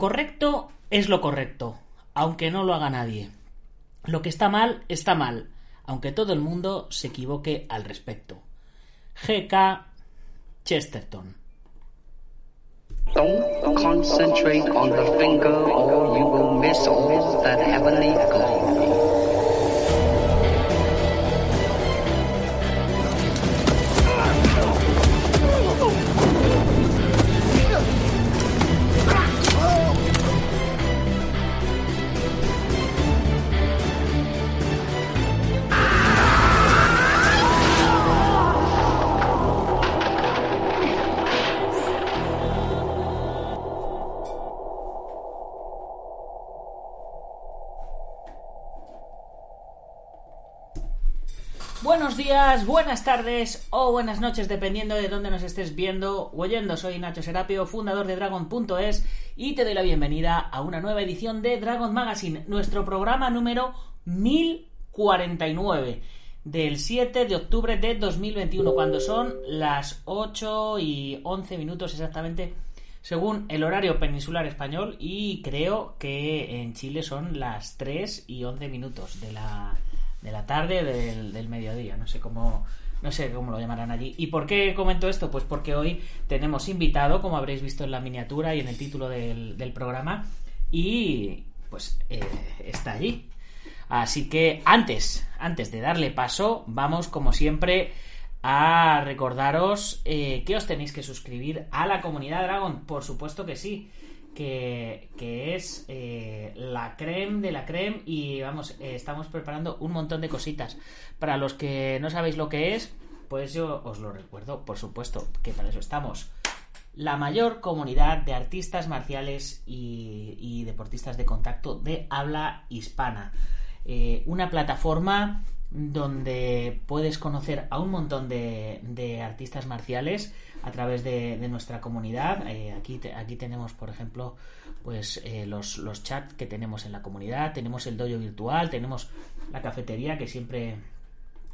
correcto es lo correcto, aunque no lo haga nadie. Lo que está mal está mal, aunque todo el mundo se equivoque al respecto. G.K. Chesterton. Don't concentrate on the finger or you will miss all that heavenly. Buenas tardes o buenas noches, dependiendo de dónde nos estés viendo o oyendo. Soy Nacho Serapio, fundador de Dragon.es y te doy la bienvenida a una nueva edición de Dragon Magazine, nuestro programa número 1049 del 7 de octubre de 2021, cuando son las 8 y 11 minutos exactamente según el horario peninsular español y creo que en Chile son las 3 y 11 minutos de la de la tarde del, del mediodía, no sé cómo no sé cómo lo llamarán allí. ¿Y por qué comento esto? Pues porque hoy tenemos invitado, como habréis visto en la miniatura y en el título del, programa, y pues eh, está allí. Así que antes, antes de darle paso, vamos como siempre a recordaros eh, que os tenéis que suscribir a la comunidad Dragon. Por supuesto que sí que, es eh, la creme de la creme y vamos, eh, estamos preparando un montón de cositas. Para los que no sabéis lo que es, pues yo os lo recuerdo, por supuesto, que para eso estamos. La mayor comunidad de artistas marciales y, deportistas de contacto de habla hispana. Eh, una plataforma donde puedes conocer a un montón de, artistas marciales a través de, nuestra comunidad. Eh, aquí, aquí tenemos, por ejemplo, pues eh, los, los chats que tenemos en la comunidad, tenemos el dojo virtual, tenemos la cafetería que siempre,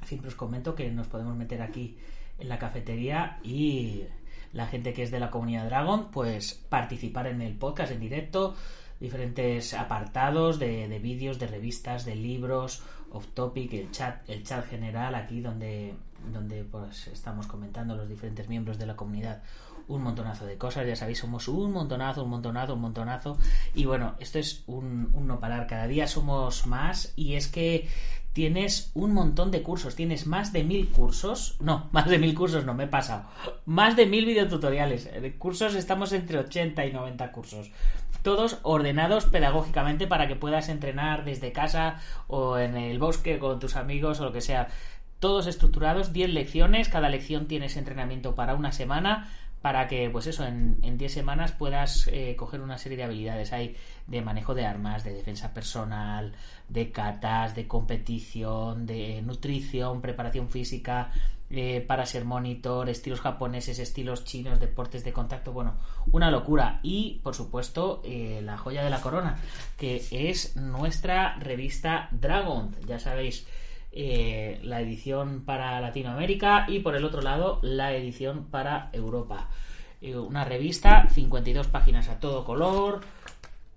siempre os comento que nos podemos meter aquí en la cafetería y la gente que es de la comunidad Dragon, pues participar en el podcast en directo, diferentes apartados de, de vídeos, de revistas, de libros, off topic, el chat, el chat general aquí donde, donde pues estamos comentando los diferentes miembros de la comunidad. Un montonazo de cosas, ya sabéis, somos un montonazo, un montonazo, un montonazo. Y bueno, esto es un, un no parar, cada día somos más y es que tienes un montón de cursos, tienes más de mil cursos, no, más de mil cursos no, me he pasado, más de mil videotutoriales, de cursos estamos entre 80 y 90 cursos todos ordenados pedagógicamente para que puedas entrenar desde casa o en el bosque con tus amigos o lo que sea. Todos estructurados, 10 lecciones, cada lección tienes entrenamiento para una semana para que, pues eso, en, 10 semanas puedas eh, coger una serie de habilidades. Hay de manejo de armas, de defensa personal, de catas, de competición, de nutrición, preparación física, eh, para ser monitor, estilos japoneses, estilos chinos, deportes de contacto, bueno, una locura. Y, por supuesto, eh, la joya de la corona, que es nuestra revista Dragon, ya sabéis. Eh, la edición para Latinoamérica y por el otro lado la edición para Europa. una revista, 52 páginas a todo color,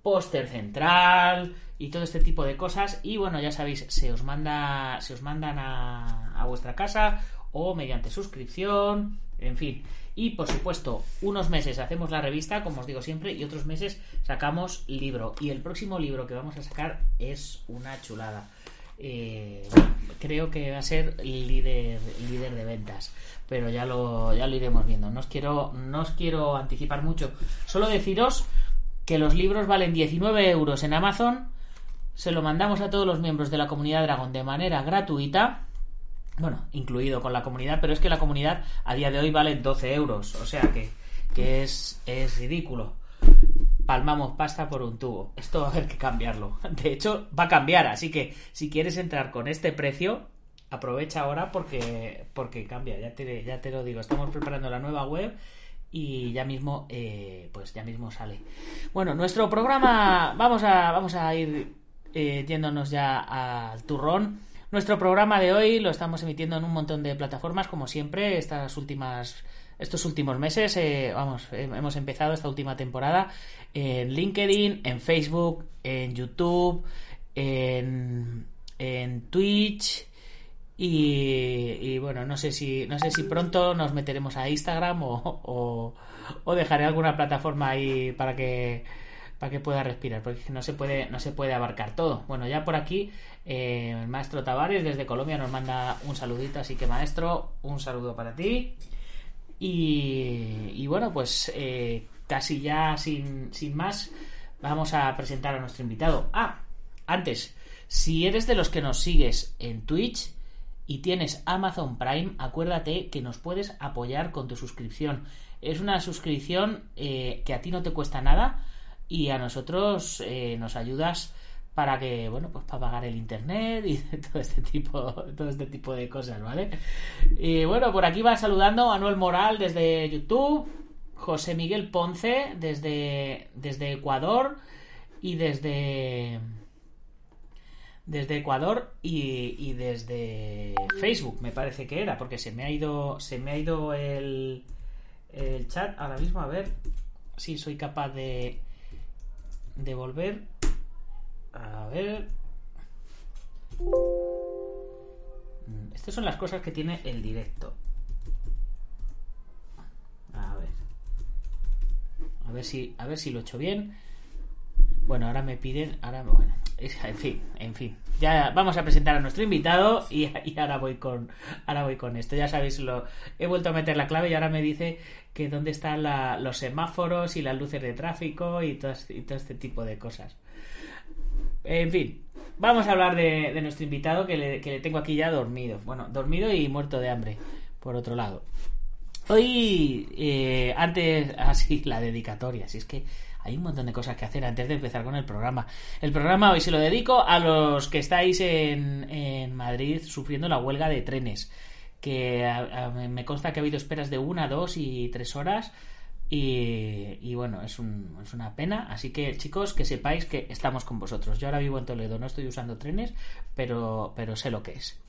póster central y todo este tipo de cosas. Y bueno, ya sabéis, se os manda, se os mandan a, a vuestra casa o mediante suscripción, en fin. Y por supuesto, unos meses hacemos la revista, como os digo siempre, y otros meses sacamos libro. Y el próximo libro que vamos a sacar es una chulada. Eh, creo que va a ser líder, líder de ventas, pero ya lo, ya lo iremos viendo. No os, quiero, no os quiero anticipar mucho. Solo deciros que los libros valen 19 euros en Amazon. Se lo mandamos a todos los miembros de la comunidad Dragon de manera gratuita bueno, incluido con la comunidad, pero es que la comunidad a día de hoy vale 12 euros, o sea que, que es, es ridículo. Palmamos pasta por un tubo. Esto va a haber que cambiarlo. De hecho, va a cambiar, así que si quieres entrar con este precio, aprovecha ahora porque, porque cambia, ya te, ya te lo digo. Estamos preparando la nueva web y ya mismo eh, pues ya mismo sale bueno nuestro programa vamos a vamos a ir eh, yéndonos ya al turrón nuestro programa de hoy lo estamos emitiendo en un montón de plataformas, como siempre, estas últimas estos últimos meses, eh, vamos, hemos empezado esta última temporada en LinkedIn, en Facebook, en YouTube, en, en Twitch. Y, bueno, no sé si no sé si pronto nos meteremos a Instagram o, o dejaré alguna plataforma ahí para que para que pueda respirar, porque no se puede, no se puede abarcar todo. Bueno, ya por aquí, eh, el maestro Tavares desde Colombia nos manda un saludito, así que maestro, un saludo para ti. Y, bueno, pues eh, casi ya sin, sin más, vamos a presentar a nuestro invitado. Ah, antes, si eres de los que nos sigues en Twitch, y tienes Amazon Prime, acuérdate que nos puedes apoyar con tu suscripción. Es una suscripción eh, que a ti no te cuesta nada, y a nosotros eh, nos ayudas para que, bueno, pues para pagar el internet y todo este tipo, todo este tipo de cosas, ¿vale? Y bueno, por aquí va saludando Manuel Moral desde YouTube, José Miguel Ponce desde, desde Ecuador y desde desde Ecuador y, y, desde Facebook, me parece que era, porque se me ha ido se me ha ido el, el chat ahora mismo, a ver si soy capaz de devolver. A ver. Mm, estas son las cosas que tiene el directo. A ver. A ver si, a ver si lo he hecho bien. Bueno, ahora me piden, ahora bueno, en fin, en fin. Ya vamos a presentar a nuestro invitado y, ahora voy con ahora voy con esto. Ya sabéis, lo he vuelto a meter la clave y ahora me dice que dónde están los semáforos y las luces de tráfico y todo, y todo este tipo de cosas. En fin, vamos a hablar de, nuestro invitado que le, que le tengo aquí ya dormido. Bueno, dormido y muerto de hambre, por otro lado. Hoy, eh, antes, así, la dedicatoria, si es que hay un montón de cosas que hacer antes de empezar con el programa. El programa hoy se lo dedico a los que estáis en, en Madrid sufriendo la huelga de trenes. Que me consta que ha habido esperas de una, dos y tres horas. Y, bueno, es, es, una pena. Así que, chicos, que sepáis que estamos con vosotros. Yo ahora vivo en Toledo, no estoy usando trenes, pero, pero sé lo que es.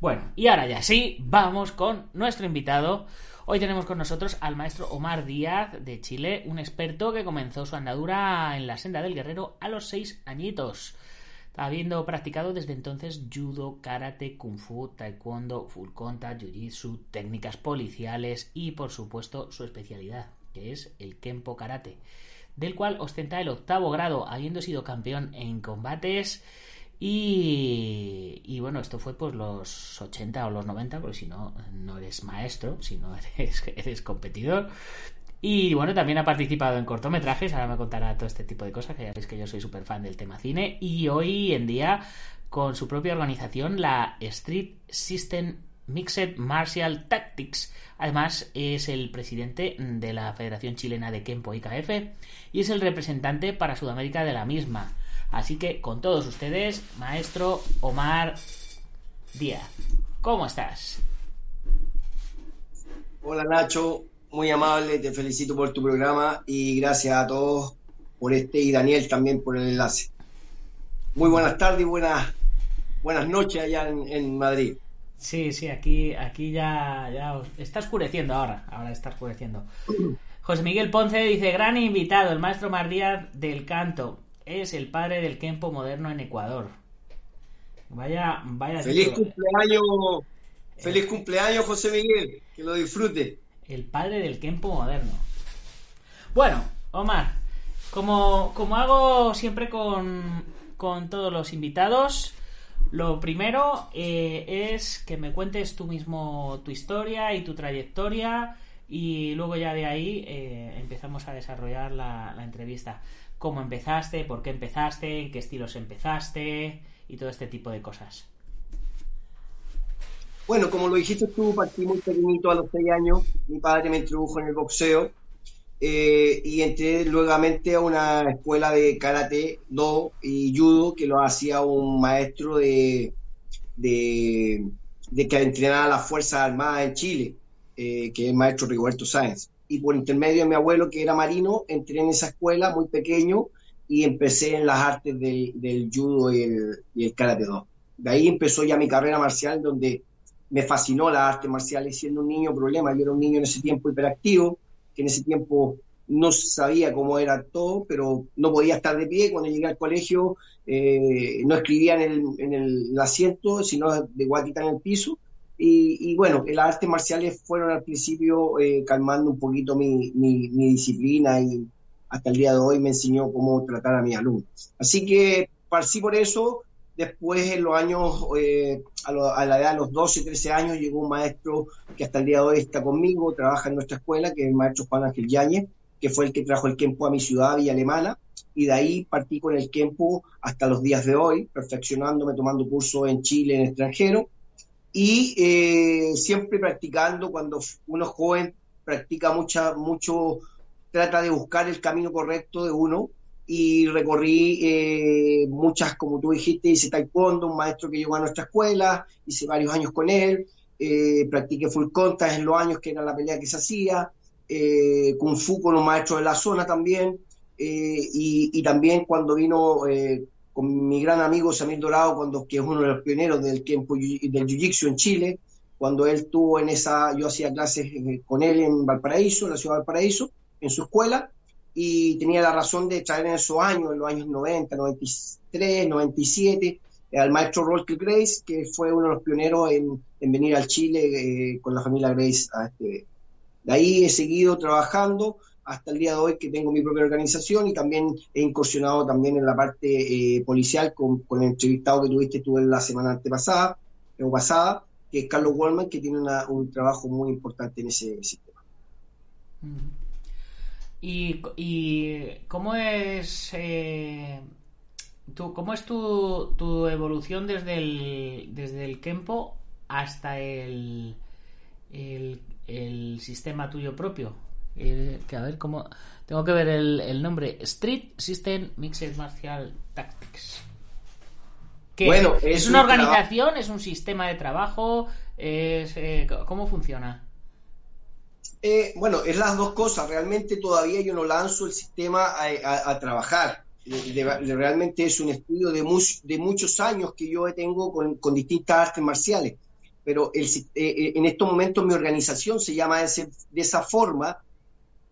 Bueno, y ahora ya sí, vamos con nuestro invitado. Hoy tenemos con nosotros al maestro Omar Díaz de Chile, un experto que comenzó su andadura en la senda del guerrero a los seis añitos, habiendo practicado desde entonces judo, karate, kung fu, taekwondo, full contact, jiu-jitsu, técnicas policiales y por supuesto su especialidad, que es el kempo karate, del cual ostenta el octavo grado, habiendo sido campeón en combates y, bueno, esto fue pues los 80 o los 90, porque si no, no eres maestro, si no eres, eres competidor. Y bueno, también ha participado en cortometrajes, ahora me contará todo este tipo de cosas, que ya sabéis que yo soy súper fan del tema cine. Y hoy en día, con su propia organización, la Street System Mixed Martial Tactics. Además, es el presidente de la Federación Chilena de Kempo IKF y es el representante para Sudamérica de la misma. Así que con todos ustedes, maestro Omar Díaz. ¿Cómo estás? Hola Nacho, muy amable, te felicito por tu programa y gracias a todos por este y Daniel también por el enlace. Muy buenas tardes y buenas, buenas noches allá en, Madrid. Sí, sí, aquí, aquí ya, ya está oscureciendo ahora, ahora está oscureciendo. José Miguel Ponce dice, gran invitado, el maestro Omar Díaz del canto es el padre del Kempo moderno en Ecuador. Vaya, vaya. Feliz cumpleaños, feliz cumpleaños, José Miguel, que lo disfrute. El padre del Kempo moderno. Bueno, Omar, como, como hago siempre con, con todos los invitados, lo primero eh, es que me cuentes tú mismo tu historia y tu trayectoria y luego ya de ahí eh, empezamos a desarrollar la, la entrevista cómo empezaste, por qué empezaste, en qué estilos empezaste y todo este tipo de cosas. Bueno, como lo dijiste tú, partí muy pequeñito a los seis años. Mi padre me introdujo en el boxeo eh, y entré nuevamente a una escuela de karate, do y judo que lo hacía un maestro de, de, que entrenaba las Fuerzas Armadas en Chile, eh, que es el maestro Rigoberto Sáenz y por intermedio de mi abuelo, que era marino, entré en esa escuela muy pequeño y empecé en las artes del, judo y el, y el karate do. De ahí empezó ya mi carrera marcial, donde me fascinó las artes marciales siendo un niño, problema, yo era un niño en ese tiempo hiperactivo, que en ese tiempo no sabía cómo era todo, pero no podía estar de pie. Cuando llegué al colegio eh, no escribía en el, en el, asiento, sino de guatita en el piso. Y, bueno, las artes marciales fueron al principio eh, calmando un poquito mi, mi, disciplina y hasta el día de hoy me enseñó cómo tratar a mis alumnos. Así que sí por eso Después, en los años, eh, a, la edad de los 12, 13 años, llegó un maestro que hasta el día de hoy está conmigo, trabaja en nuestra escuela, que es el maestro Juan Ángel Yáñez, que fue el que trajo el Kempo a mi ciudad, Villa Alemana, y de ahí partí con el Kempo hasta los días de hoy, perfeccionándome, tomando cursos en Chile, en extranjero, y eh, siempre practicando, cuando uno es joven, practica mucha, mucho, trata de buscar el camino correcto de uno, y recorrí eh, muchas, como tú dijiste, hice taekwondo, un maestro que llegó a nuestra escuela, hice varios años con él, eh, practiqué full contact en los años que era la pelea que se hacía, eh, kung fu con un maestro de la zona también, y, también cuando vino mi gran amigo Samir Dorado, cuando, que es uno de los pioneros del, del Jiu-Jitsu en Chile, cuando él estuvo en esa, yo hacía clases con él en Valparaíso, en la ciudad de Valparaíso, en su escuela, y tenía la razón de traer en esos años, en los años 90, 93, 97, al maestro Rolke Grace, que fue uno de los pioneros en, venir al Chile eh, con la familia Grace a este. De ahí he seguido trabajando hasta el día de hoy que tengo mi propia organización y también he incursionado también en la parte eh, policial con, el entrevistado que tuviste tú en la semana antepasada o pasada, que es Carlos Wallman, que tiene un trabajo muy importante en ese sistema. ¿Y, y cómo es eh, tu, cómo es tu, tu, evolución desde el, desde el Kempo hasta el, el, sistema tuyo propio? Eh, que a ver cómo tengo que ver el, nombre Street System Mixed Martial Tactics. bueno, es, una organización, es un sistema de trabajo, es, eh, ¿cómo funciona? Eh, bueno, es las dos cosas. Realmente todavía yo no lanzo el sistema a, trabajar. realmente es un estudio de, de, muchos años que yo tengo con, distintas artes marciales. Pero el, eh, eh, en estos momentos mi organización se llama de, esa forma,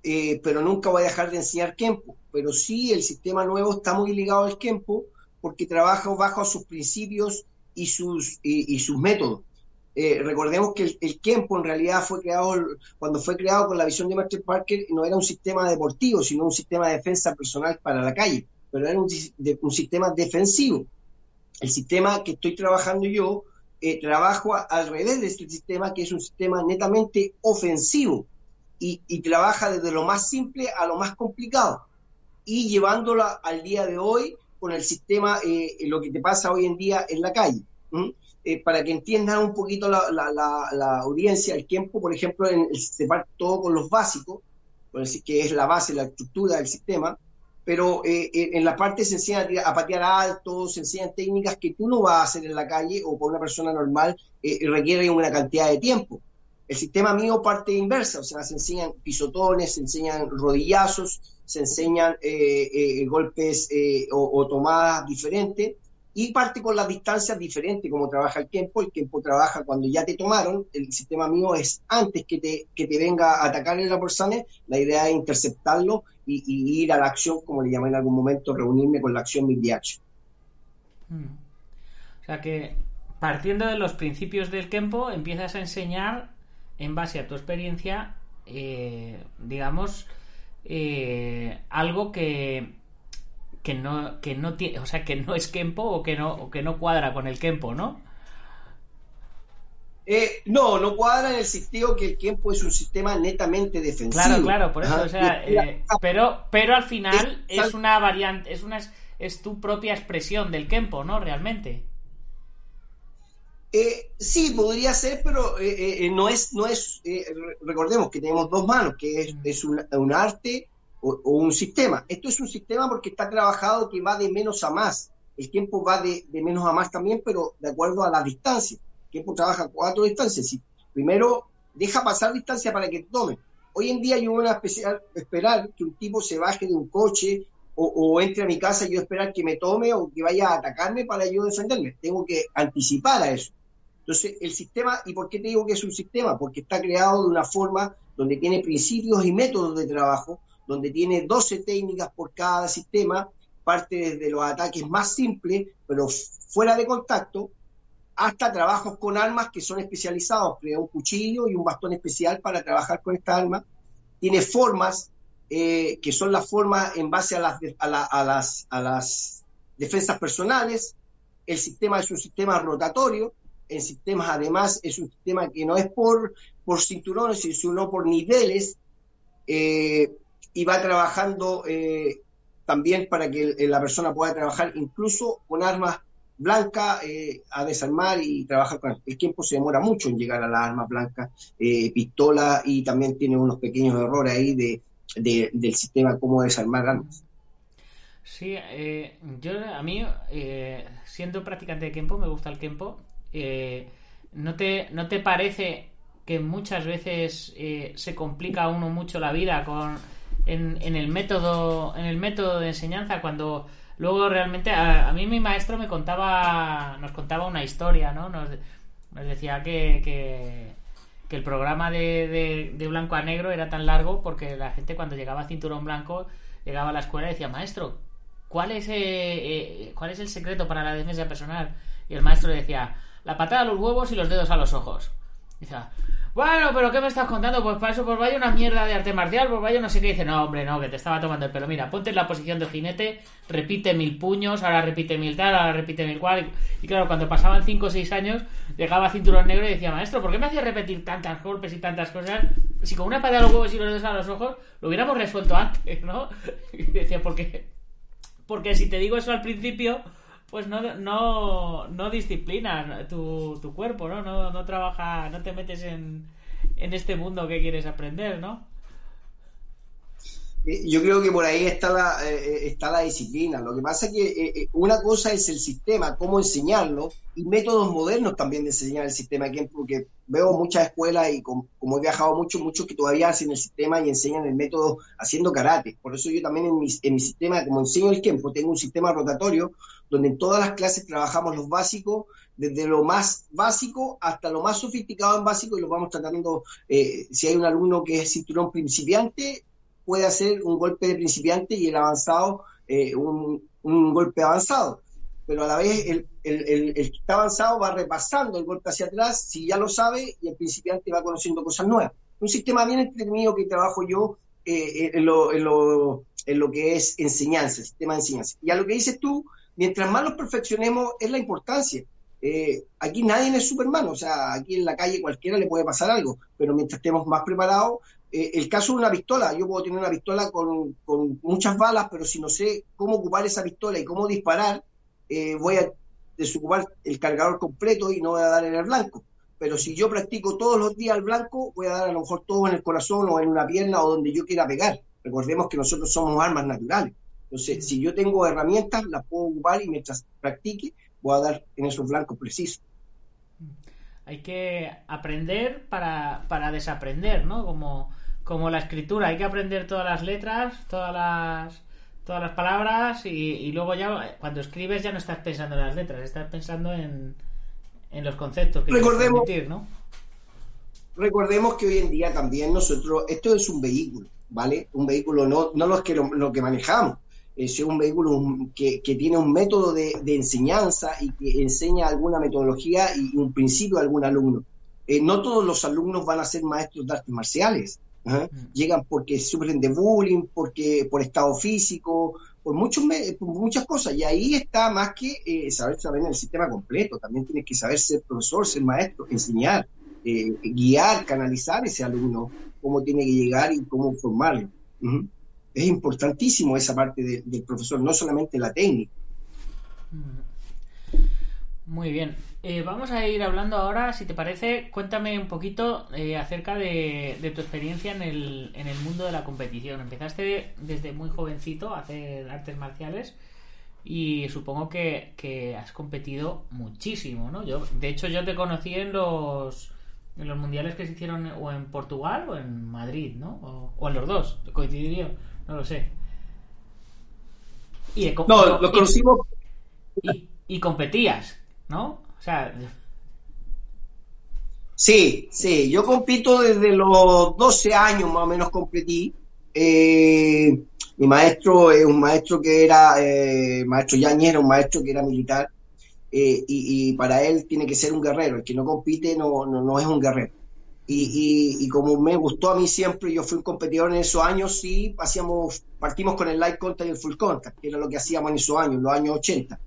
pero nunca voy a dejar de enseñar Kempo. Pero sí, el sistema nuevo está muy ligado al Kempo porque trabaja bajo sus principios y sus, y sus métodos. Eh, recordemos que el, el, en realidad fue creado, cuando fue creado con la visión de Master Parker, no era un sistema deportivo, sino un sistema de defensa personal para la calle, pero era un, sistema defensivo. El sistema que estoy trabajando yo, eh, trabajo al revés de este sistema, que es un sistema netamente ofensivo y, trabaja desde lo más simple a lo más complicado y llevándola al día de hoy con el sistema, eh, lo que te pasa hoy en día en la calle. Eh, para que entiendan un poquito la, la, audiencia, el tiempo, por ejemplo, en, se parte todo con los básicos, que es la base, la estructura del sistema, pero eh, eh, en la parte se enseña a, patear alto, se enseñan técnicas que tú no vas a hacer en la calle o por una persona normal requiere una cantidad de tiempo. El sistema mío parte inversa, o sea, se enseñan pisotones, se enseñan rodillazos, se enseñan golpes o, o, tomadas diferentes, y parte con las distancias diferentes como trabaja el tiempo. El tiempo trabaja cuando ya te tomaron. El sistema mío es antes que te, que te venga a atacar en la persona. La idea es interceptarlo y, ir a la acción, como le llamé en algún momento, reunirme con la acción mid hmm. O sea que partiendo de los principios del tiempo, empiezas a enseñar en base a tu experiencia, eh, digamos, eh, algo que que no, que no tiene, o sea, que no es Kempo o que no, o que no cuadra con el Kempo, ¿no? Eh, no, no cuadra en el sentido que el Kempo es un sistema netamente defensivo. Claro, claro, por eso, o sea, eh, pero, pero al final es, una variante, es una es tu propia expresión del Kempo, ¿no? Realmente. Eh, sí, podría ser, pero no es, no es recordemos que tenemos dos manos, que es, es un arte o, un sistema. Esto es un sistema porque está trabajado que va de menos a más. El tiempo va de, menos a más también, pero de acuerdo a la distancia. El tiempo trabaja cuatro distancias. primero, deja pasar distancia para que tome. Hoy en día yo voy a especial, esperar que un tipo se baje de un coche o, entre a mi casa y yo esperar que me tome o que vaya a atacarme para yo defenderme. Tengo que anticipar a eso. Entonces, el sistema, ¿y por qué te digo que es un sistema? Porque está creado de una forma donde tiene principios y métodos de trabajo, donde tiene 12 técnicas por cada sistema, parte desde los ataques más simples, pero fuera de contacto, hasta trabajos con armas que son especializados, crea un cuchillo y un bastón especial para trabajar con esta arma. Tiene formas eh, que son las formas en base a las, a, las, a las defensas personales. El sistema es un sistema rotatorio. En sistemas, además, es un sistema que no es por, por cinturones, sino por niveles. Eh, y va trabajando eh, también para que la persona pueda trabajar incluso con armas blanca eh, a desarmar y trabajar con el tiempo se demora mucho en llegar a las armas blancas, eh, pistola y también tiene unos pequeños errores ahí de, del sistema cómo desarmar armas. Sí, yo a mí, siendo practicante de Kempo, me gusta el Kempo. ¿No, te, ¿No te parece que muchas veces se complica uno mucho la vida con en, en, el método en el método de enseñanza cuando Luego realmente a, mí mi maestro me contaba, nos contaba una historia, ¿no? Nos, decía que, que, el programa de, de, blanco a negro era tan largo porque la gente cuando llegaba a cinturón blanco llegaba a la escuela y decía, maestro, ¿cuál es, eh, eh, ¿cuál es el secreto para la defensa personal? Y el maestro decía, la patada a los huevos y los dedos a los ojos. Decía, bueno, pero ¿qué me estás contando? Pues para eso, pues vaya una mierda de arte marcial, pues vaya no sé qué. dice, no, hombre, no, que te estaba tomando el pelo. Mira, ponte en la posición de jinete, repite mil puños, ahora repite mil tal, ahora repite mil cual. Y claro, cuando pasaban cinco o seis años, llegaba cinturón negro y decía, maestro, ¿por qué me hacía repetir tantas golpes y tantas cosas? Si con una patada a los huevos y los dedos a los ojos, lo hubiéramos resuelto antes, ¿no? Y decía, ¿por qué? Porque si te digo eso al principio, pues no, no, no disciplinas tu, tu cuerpo, ¿no? ¿no? No trabaja, no te metes en, en este mundo que quieres aprender, ¿no? Eh, yo creo que por ahí está la, eh, eh, está la disciplina. Lo que pasa es que una cosa es el sistema, cómo enseñarlo, y métodos modernos también de enseñar el sistema. Porque veo muchas escuelas y como, he viajado mucho, muchos que todavía hacen el sistema y enseñan el método haciendo karate. Por eso yo también en mi, en mi sistema, como enseño el tiempo, tengo un sistema rotatorio donde en todas las clases trabajamos los básicos, desde lo más básico hasta lo más sofisticado en básico y lo vamos tratando, si hay un alumno que es cinturón principiante, puede hacer un golpe de principiante y el avanzado eh, un, golpe avanzado. Pero a la vez el, el, que está avanzado va repasando el golpe hacia atrás, si ya lo sabe, y el principiante va conociendo cosas nuevas. Un sistema bien entretenido que trabajo yo eh, en, lo, en, lo, en, lo, que es enseñanza, sistema de enseñanza. Y a lo que dices tú, mientras más los perfeccionemos, es la importancia. Eh, aquí nadie es Superman, o sea, aquí en la calle cualquiera le puede pasar algo, pero mientras estemos más preparados, eh, el caso de una pistola, yo puedo tener una pistola con, muchas balas, pero si no sé cómo ocupar esa pistola y cómo disparar, eh, voy a desocupar el cargador completo y no voy a dar en el blanco. Pero si yo practico todos los días el blanco, voy a dar a lo mejor todo en el corazón o en una pierna o donde yo quiera pegar. Recordemos que nosotros somos armas naturales. Entonces, si yo tengo herramientas, las puedo ocupar y mientras practique, voy a dar en esos blancos precisos. Hay que aprender para, para desaprender, ¿no? Como, como la escritura, hay que aprender todas las letras, todas las todas las palabras y, luego ya cuando escribes ya no estás pensando en las letras, estás pensando en, en los conceptos que recordemos, ¿no? Recordemos que hoy en día también nosotros, esto es un vehículo, ¿vale? Un vehículo, no, no los que lo, que manejamos, es un vehículo que, que tiene un método de, de, enseñanza y que enseña alguna metodología y un principio a algún alumno. Eh, no todos los alumnos van a ser maestros de artes marciales, Mm. Llegan porque sufren de bullying, porque por estado físico, por, muchos, muchas cosas. Y ahí está más que eh, saber saber el sistema completo. También tienes que saber ser profesor, ser maestro, enseñar, eh, guiar, canalizar ese alumno, cómo tiene que llegar y cómo formarlo. Es importantísimo esa parte del profesor, no solamente la técnica. Mm. Muy bien. Eh, vamos a ir hablando ahora, si te parece, cuéntame un poquito eh, acerca de, tu experiencia en el, en el mundo de la competición. Empezaste desde muy jovencito a hacer artes marciales y supongo que, has competido muchísimo, ¿no? Yo, de hecho, yo te conocí en los, mundiales que se hicieron o en Portugal o en Madrid, ¿no? O, en los dos, coincidiría, no lo sé. Y, no, lo conocimos. y competías, ¿no? O sea. Sí, sí, yo compito desde los 12 años más o menos competí. Eh, mi maestro es un maestro que era, eh, maestro Yañez era un maestro que era militar eh, y, y, para él tiene que ser un guerrero, el que no compite no, no, no es un guerrero. Y, y, y, como me gustó a mí siempre, yo fui un competidor en esos años, sí, hacíamos, partimos con el light contact y el full contact, que era lo que hacíamos en esos años, en los años 80.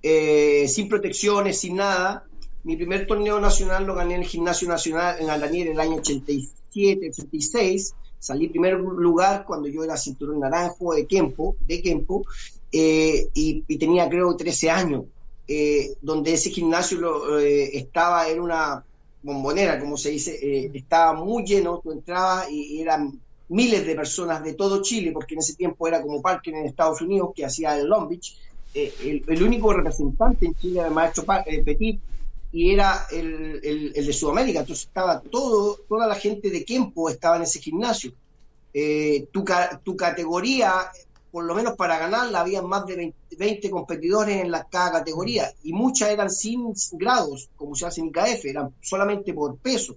Eh, sin protecciones, sin nada. Mi primer torneo nacional lo gané en el Gimnasio Nacional en Aldanier en el año 87, 86. Salí primer lugar cuando yo era cinturón naranjo de Kempo, de Kempo eh, y, y, tenía creo 13 años. Eh, donde ese gimnasio lo, eh, estaba, era una bombonera, como se dice, eh, estaba muy lleno, tú entrabas y, eran miles de personas de todo Chile, porque en ese tiempo era como Parker en Estados Unidos, que hacía el Long Beach, eh, el, único representante en Chile era el maestro eh, Petit, y era el, el, el, de Sudamérica, entonces estaba todo, toda la gente de Kempo estaba en ese gimnasio. Eh, tu, tu categoría por lo menos para ganarla había más de 20, 20, competidores en la, cada categoría y muchas eran sin grados, como se hace en IKF, eran solamente por peso.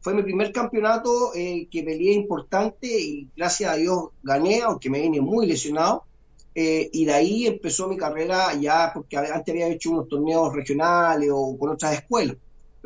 Fue mi primer campeonato eh, que peleé importante y gracias a Dios gané, aunque me vine muy lesionado. Eh, y de ahí empezó mi carrera ya, porque antes había hecho unos torneos regionales o con otras escuelas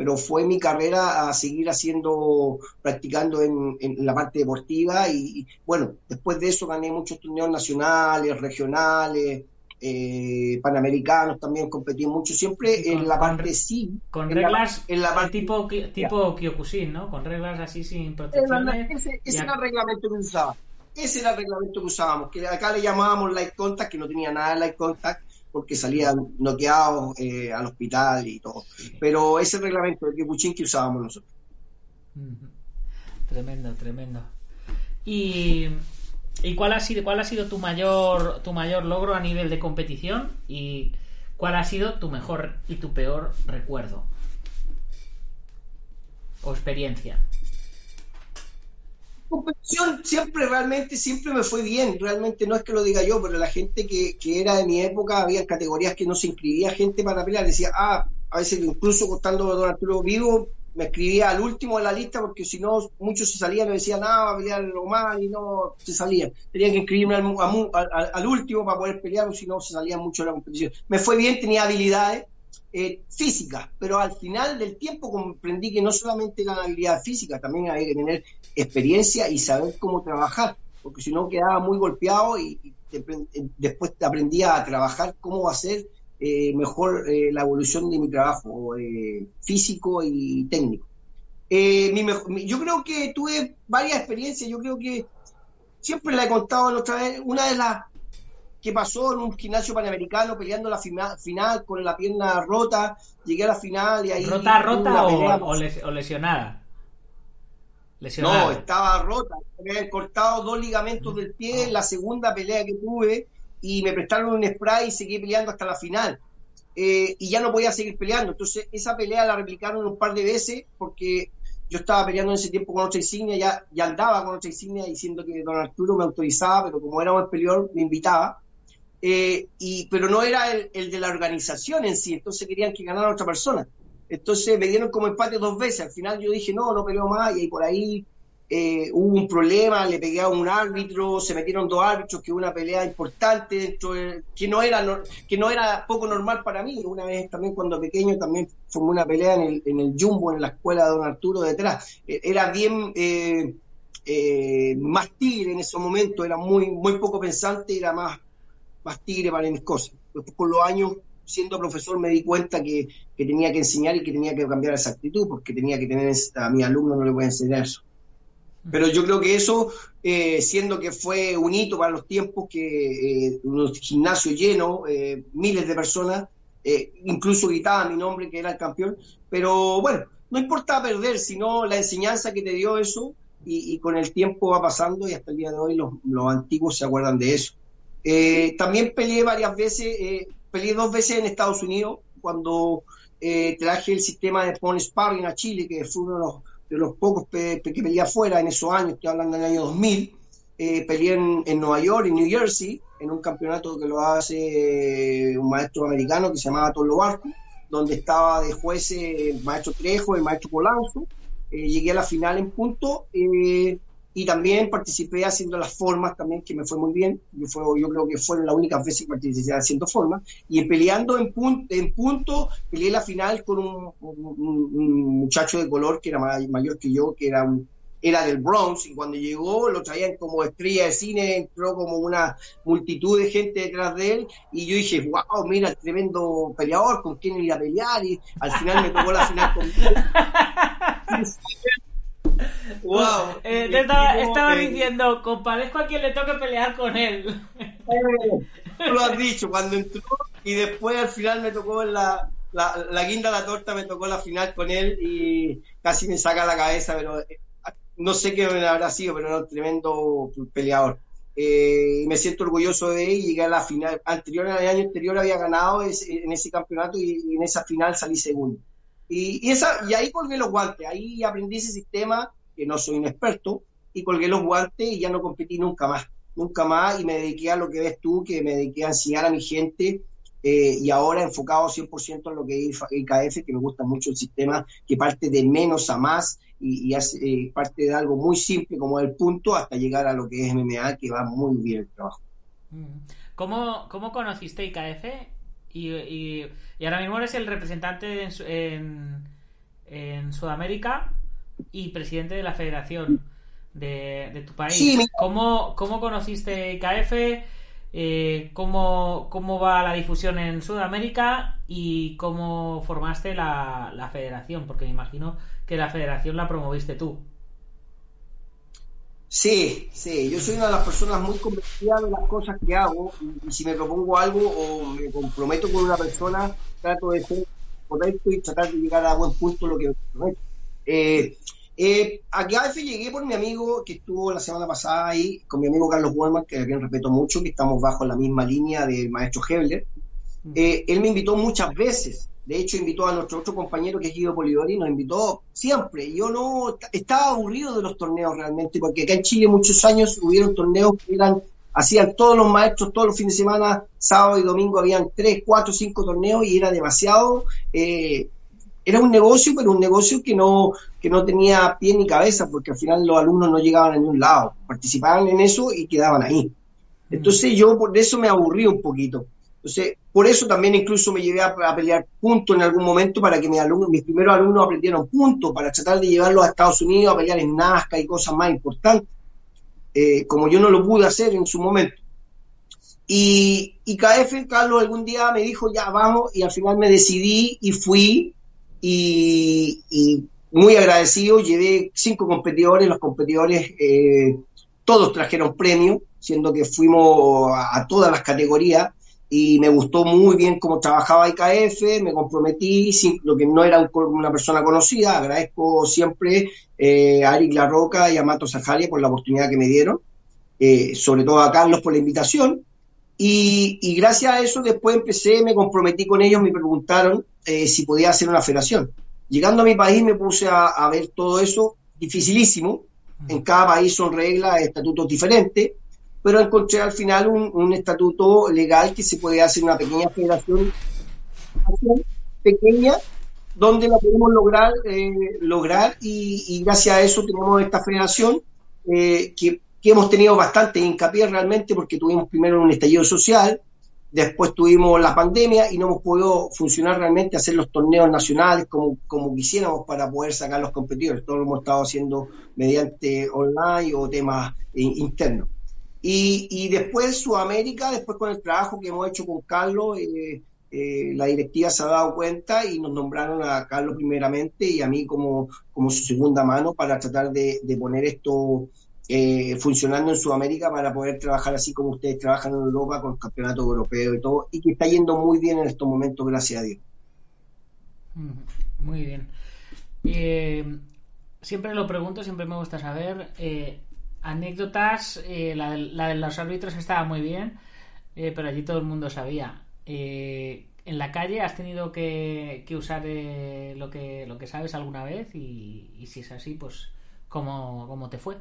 pero fue mi carrera a seguir haciendo, practicando en, en la parte deportiva y, y, bueno, después de eso gané muchos torneos nacionales, regionales, eh, panamericanos también competí mucho, siempre con, en la parte sí. Con reglas la, en la parte, tipo, tipo Kyokushin, ¿no? Con reglas así sin protecciones. Ese, ese era el reglamento que usaba. Ese era el reglamento que usábamos, que acá le llamábamos light contact, que no tenía nada de light contact, porque salían noqueados eh, al hospital y todo. Pero ese reglamento del Kipuchín que usábamos nosotros. Tremendo, tremendo. ¿Y, y cuál, ha sido, cuál ha sido tu mayor, tu mayor logro a nivel de competición? ¿Y cuál ha sido tu mejor y tu peor recuerdo? ¿O experiencia? Competición siempre, realmente, siempre me fue bien. Realmente no es que lo diga yo, pero la gente que, que era de mi época, había categorías que no se inscribía gente para pelear. Decía, ah, a veces incluso contando Don Arturo vivo, me escribía al último de la lista porque si no, muchos se salían y decían, ah, a pelear Román y no se salían. Tenían que inscribirme al, al, al, último para poder pelear o si no, se salían mucho de la competición. Me fue bien, tenía habilidades. Eh, física, pero al final del tiempo comprendí que no solamente la habilidad física, también hay que tener experiencia y saber cómo trabajar, porque si no quedaba muy golpeado y, te, después aprendí a trabajar cómo hacer eh, mejor eh, la evolución de mi trabajo eh, físico y técnico. Eh, Mi mejor, yo creo que tuve varias experiencias, yo creo que siempre la he contado la otra vez, una de las que pasó en un gimnasio panamericano peleando la final, final con la pierna rota, llegué a la final y ahí... ¿Rota, rota o, o, les, o, lesionada? lesionada? No, estaba rota, me habían cortado dos ligamentos del pie en la segunda pelea que tuve y me prestaron un spray y seguí peleando hasta la final. Eh, y ya no podía seguir peleando. Entonces, esa pelea la replicaron un par de veces porque yo estaba peleando en ese tiempo con otra insignia, ya, ya andaba con otra insignia diciendo que don Arturo me autorizaba, pero como era un peleador, me invitaba. Eh, y, pero no era el, el, de la organización en sí, entonces querían que ganara otra persona. Entonces me dieron como empate dos veces. Al final yo dije, no, no peleo más, y ahí por ahí eh, hubo un problema, le pegué a un árbitro, se metieron dos árbitros, que una pelea importante dentro de, que no era que no era poco normal para mí. Una vez también cuando pequeño también formé una pelea en el, en el Jumbo, en la escuela de Don Arturo detrás. Eh, era bien eh, eh, más tigre en ese momento, era muy, muy poco pensante, era más más tigre para mis cosas. Después con los años, siendo profesor, me di cuenta que, que, tenía que enseñar y que tenía que cambiar esa actitud, porque tenía que tener a mi alumno, no le voy a enseñar eso. Pero yo creo que eso, eh, siendo que fue un hito para los tiempos, que eh, un gimnasio lleno, eh, miles de personas, eh, incluso gritaban mi nombre, que era el campeón, pero bueno, no importa perder, sino la enseñanza que te dio eso, y, y con el tiempo va pasando y hasta el día de hoy los, los antiguos se acuerdan de eso. Eh, también peleé varias veces, eh, peleé dos veces en Estados Unidos cuando eh, traje el sistema de Pony Sparring a Chile, que fue uno de los, de los pocos pe que peleé afuera en esos años, estoy hablando del año 2000. Eh, peleé en, en, Nueva York, en New Jersey, en un campeonato que lo hace un maestro americano que se llamaba Tolo Barco. donde estaba de jueces el maestro Trejo, el maestro Polanzo. Eh, llegué a la final en punto eh, y también participé haciendo las formas también, que me fue muy bien. Yo, fue, yo creo que fueron las únicas veces que participé haciendo formas. Y peleando en, punto, en punto, peleé la final con un, un muchacho de color que era mayor que yo, que era un era del Bronx y cuando llegó lo traían como estrella de cine, entró como una multitud de gente detrás de él y yo dije, wow, mira, tremendo peleador, ¿con quién ir a pelear? Y al final me tocó la final con wow. Eh, te estaba, diciendo, compadezco a quien le toque pelear con él. tú lo has dicho, cuando entró y después al final me tocó la, la, la guinda de la torta, me tocó la final con él y casi me saca la cabeza, pero no sé qué habrá sido, pero era un tremendo peleador. Eh, me siento orgulloso de él y llegué a la final. Anterior, el año anterior había ganado en ese campeonato y, en esa final salí segundo. Y, esa, y ahí colgué los guantes, ahí aprendí ese sistema, que no soy un experto, y colgué los guantes y ya no competí nunca más, nunca más, y me dediqué a lo que ves tú, que me dediqué a enseñar a mi gente, eh, y ahora enfocado 100% en lo que es IKF, que me gusta mucho el sistema, que parte de menos a más, y, hace eh, parte de algo muy simple como el punto hasta llegar a lo que es MMA, que va muy bien el trabajo. Mm. ¿Cómo, cómo conociste IKF? Y, y, ahora mismo eres el representante en, en, Sudamérica y presidente de la federación de, tu país. ¿Cómo, ¿Cómo conociste IKF? Eh, cómo, cómo va la difusión en Sudamérica y cómo formaste la, la federación, porque me imagino que la federación la promoviste tú. Sí, sí, yo soy una de las personas muy convencidas de las cosas que hago y, si me propongo algo o me comprometo con una persona, trato de ser correcto y tratar de llegar a buen punto lo que me prometo. Eh, eh, aquí a veces llegué por mi amigo que estuvo la semana pasada ahí, con mi amigo Carlos Walmart, que a quien respeto mucho, que estamos bajo la misma línea del maestro Hebler. Eh, él me invitó muchas veces de hecho, invitó a nuestro otro compañero que es Guido Polidori, nos invitó siempre. Yo no estaba aburrido de los torneos realmente, porque acá en Chile muchos años hubieron torneos que eran, hacían todos los maestros, todos los fines de semana, sábado y domingo, habían tres, cuatro, cinco torneos y era demasiado. Eh, era un negocio, pero un negocio que no, que no tenía pie ni cabeza, porque al final los alumnos no llegaban a ningún lado, participaban en eso y quedaban ahí. Mm. Entonces yo por eso me aburrí un poquito. Entonces, por eso también incluso me llevé a, pelear puntos en algún momento para que mis, alumnos, mis primeros alumnos aprendieran puntos, para tratar de llevarlos a Estados Unidos a pelear en Nazca y cosas más importantes, eh, como yo no lo pude hacer en su momento. Y, y KF, Carlos, algún día me dijo, ya vamos, y al final me decidí y fui, y, muy agradecido, llevé cinco competidores, los competidores eh, todos trajeron premios, siendo que fuimos a todas las categorías y me gustó muy bien cómo trabajaba IKF, me comprometí, lo que no era una persona conocida, agradezco siempre eh, a Eric Larroca y a Mato Sajalia por la oportunidad que me dieron, eh, sobre todo a Carlos por la invitación, y, gracias a eso después empecé, me comprometí con ellos, me preguntaron eh, si podía hacer una federación. Llegando a mi país me puse a, a ver todo eso, dificilísimo, en cada país son reglas, estatutos diferentes, pero encontré al final un, estatuto legal que se puede hacer una pequeña federación pequeña donde la podemos lograr eh, lograr y, gracias a eso tenemos esta federación eh, que, hemos tenido bastante hincapié realmente porque tuvimos primero un estallido social después tuvimos la pandemia y no hemos podido funcionar realmente hacer los torneos nacionales como, como quisiéramos para poder sacar los competidores. Todo lo hemos estado haciendo mediante online o temas eh, internos. Y, después Sudamérica, después con el trabajo que hemos hecho con Carlos, eh, eh, la directiva se ha dado cuenta y nos nombraron a Carlos primeramente y a mí como, como su segunda mano para tratar de, poner esto eh, funcionando en Sudamérica para poder trabajar así como ustedes trabajan en Europa con el campeonato europeo y todo, y que está yendo muy bien en estos momentos, gracias a Dios. Muy bien. siempre lo pregunto, siempre me gusta saber anécdotas, eh, la, de los árbitros estaba muy bien, eh, pero allí todo el mundo sabía. Eh, en la calle has tenido que, usar lo, que, lo que sabes alguna vez y, si es así, pues ¿cómo, cómo te fue?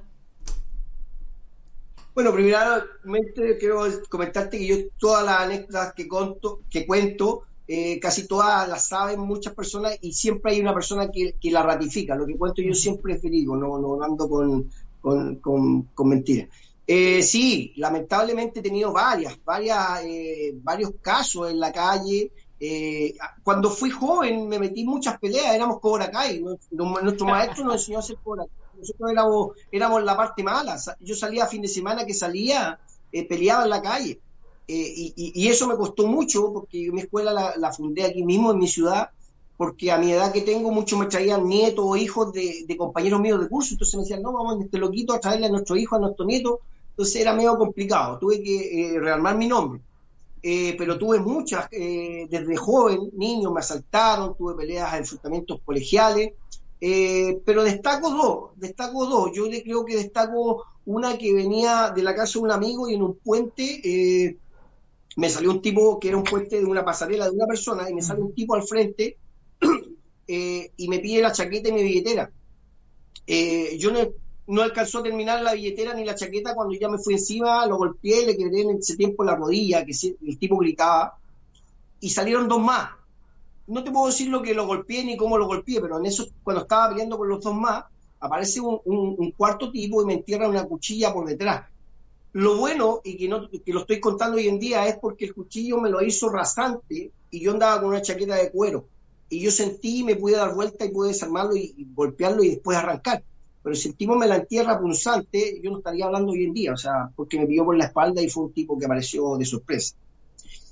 Bueno, primeramente quiero comentarte que yo todas las anécdotas que, conto, que cuento eh, casi todas las saben muchas personas y siempre hay una persona que, que la ratifica. Lo que cuento yo siempre es verídico, no, no ando con, con, con, mentiras. Eh, sí, lamentablemente he tenido varias, varias, eh, varios casos en la calle. Eh, cuando fui joven me metí en muchas peleas, éramos Cobra Kai. Nuestro maestro nos enseñó a hacer Cobra Nosotros éramos, éramos la parte mala. Yo salía a fin de semana que salía, peleaba en la calle. y, eso me costó mucho porque mi escuela la, la fundé aquí mismo en mi ciudad porque a mi edad que tengo, muchos me traían nietos o hijos de, compañeros míos de curso, entonces me decían, no, vamos este loquito a traerle a nuestro hijo, a nuestro nieto, entonces era medio complicado, tuve que eh, rearmar mi nombre. Eh, pero tuve muchas, eh, desde joven, niños me asaltaron, tuve peleas, enfrentamientos colegiales, pero destaco dos, destaco dos, yo le creo que destaco una que venía de la casa de un amigo y en un puente me salió un tipo que era un puente de una pasarela de una persona y me sale un tipo al frente eh, y me pide la chaqueta y mi billetera. Eh, yo no, no, alcanzó a terminar la billetera ni la chaqueta cuando ya me fui encima, lo golpeé, le quedé en ese tiempo la rodilla, que el tipo gritaba, y salieron dos más. No te puedo decir lo que lo golpeé ni cómo lo golpeé, pero en eso, cuando estaba peleando con los dos más, aparece un, cuarto tipo y me entierra una cuchilla por detrás. Lo bueno, y que, no, lo estoy contando hoy en día, es porque el cuchillo me lo hizo rasante y yo andaba con una chaqueta de cuero y yo sentí, me pude dar vuelta y pude desarmarlo y, golpearlo y después arrancar. Pero sentimos me la entierra punzante, yo no estaría hablando hoy en día, o sea, porque me pilló por la espalda y fue un tipo que apareció de sorpresa.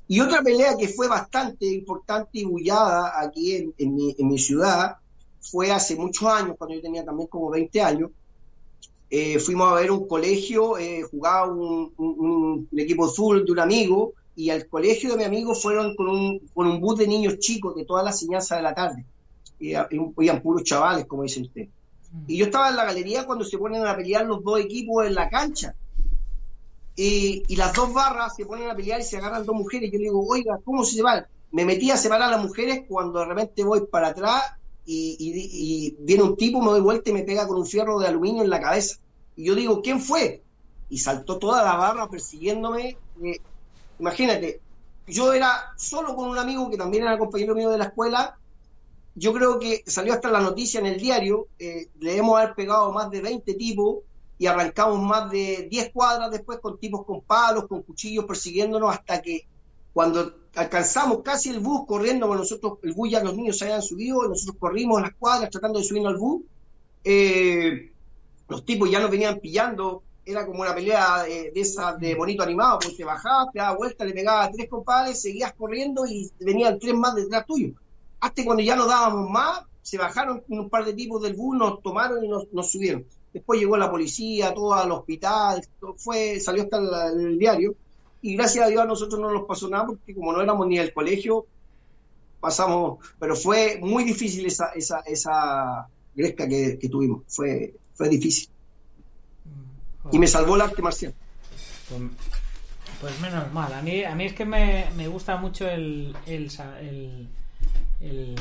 Y otra pelea que fue bastante importante y bullada aquí en, mi, ciudad fue hace muchos años, cuando yo tenía también como 20 años. Eh, fuimos a ver un colegio, eh, jugaba un, un, equipo azul de un amigo y al colegio de mi amigo fueron con un, con un bus de niños chicos de toda la enseñanza de la tarde. Y, iban puros chavales, como dice usted. Y yo estaba en la galería cuando se ponen a pelear los dos equipos en la cancha. Y, las dos barras se ponen a pelear y se agarran dos mujeres. Yo le digo, oiga, ¿cómo se van? Me metí a separar a las mujeres cuando de repente voy para atrás y, y, viene un tipo, me doy vuelta y me pega con un fierro de aluminio en la cabeza. Y yo digo, ¿quién fue? Y saltó toda la barra persiguiéndome. Eh, Imagínate, yo era solo con un amigo que también era compañero mío de la escuela. Yo creo que salió hasta la noticia en el diario. Eh, le hemos haber pegado más de 20 tipos y arrancamos más de 10 cuadras después con tipos con palos, con cuchillos persiguiéndonos hasta que cuando alcanzamos casi el bus corriendo, nosotros, el bus ya los niños se habían subido, nosotros corrimos las cuadras tratando de subirnos al bus. Eh, los tipos ya nos venían pillando era como una pelea de, de de bonito animado, porque te bajabas, te dabas vuelta, le pegabas a tres compadres, seguías corriendo y venían tres más detrás tuyo. Hasta cuando ya no dábamos más, se bajaron un par de tipos del bus, nos tomaron y nos, subieron. Después llegó la policía, todo al hospital, fue, salió hasta el, diario. Y gracias a Dios a nosotros no nos pasó nada, porque como no éramos ni del colegio, pasamos, pero fue muy difícil esa, esa, esa gresca que, que tuvimos, fue, fue difícil y me salvó el arte marcial. Pues, pues, menos mal. A mí, a mí es que me, me gusta mucho el, el, el,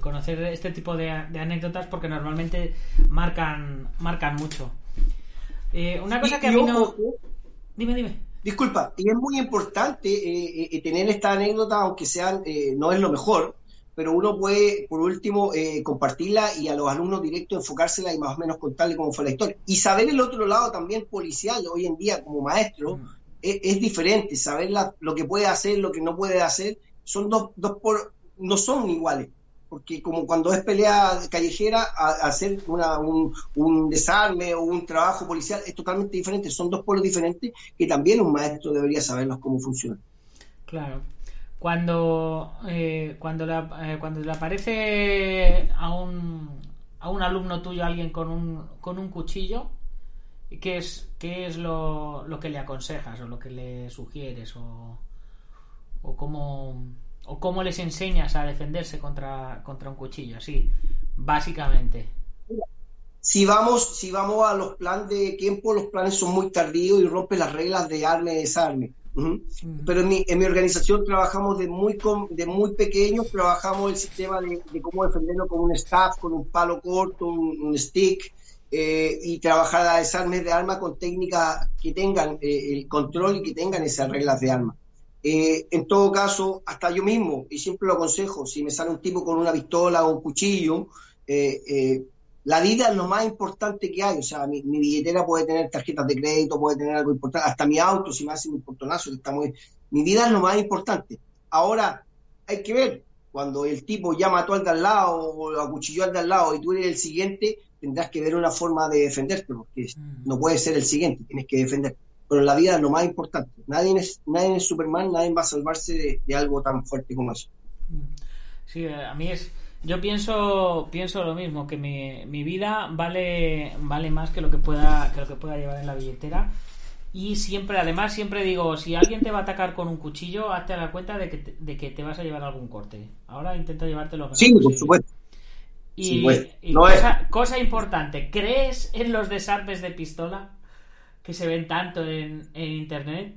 conocer este tipo de, anécdotas porque normalmente marcan, marcan mucho. Eh, una cosa que a mí no... Dime, dime. Disculpa, y es muy importante eh, eh, tener esta anécdota, aunque sean, no es lo mejor, pero uno puede, por último, eh, compartirla y a los alumnos directos enfocársela y más o menos contarle cómo fue la historia. Y saber el otro lado también policial, hoy en día como maestro, mm. es, diferente, saber lo que puede hacer, lo que no puede hacer, son dos, dos por, no son iguales. Porque como cuando es pelea callejera, hacer una, un, desarme o un trabajo policial es totalmente diferente. Son dos polos diferentes que también un maestro debería saberlos cómo funcionan. Claro cuando eh, cuando, eh, cuando le aparece a un, a un alumno tuyo alguien con un, con un cuchillo ¿qué es, qué es lo, lo que le aconsejas o lo que le sugieres o, o cómo o cómo les enseñas a defenderse contra, contra un cuchillo así básicamente. Si vamos si vamos a los planes de tiempo los planes son muy tardíos y rompen las reglas de arme desarme. Pero en mi, en mi, organización trabajamos de muy, de muy pequeños, trabajamos el sistema de, cómo defenderlo con un staff, con un palo corto, un, stick, eh, y trabajar a desarmes de armas con técnicas que tengan eh, el control y que tengan esas reglas de armas. Eh, en todo caso, hasta yo mismo, y siempre lo aconsejo, si me sale un tipo con una pistola o un cuchillo, eh, eh, la vida es lo más importante que hay. O sea, mi, billetera puede tener tarjetas de crédito, puede tener algo importante, hasta mi auto, si me hace un portonazo, está muy... Mi vida es lo más importante. Ahora, hay que ver, cuando el tipo ya mató al de al lado o acuchilló al de al lado y tú eres el siguiente, tendrás que ver una forma de defenderte, porque mm. no puedes ser el siguiente, tienes que defenderte. Pero la vida es lo más importante. Nadie es, nadie es Superman, nadie va a salvarse de, algo tan fuerte como eso. Sí, a mí es. Yo pienso, pienso lo mismo, que mi, mi vida vale, vale más que lo que pueda, que lo que pueda llevar en la billetera. Y siempre, además, siempre digo, si alguien te va a atacar con un cuchillo, hazte a la cuenta de que te, de que te vas a llevar algún corte. Ahora intenta llevártelo. Sí, por supuesto. Y, cosa, importante, ¿crees en los desarmes de pistola que se ven tanto en, internet?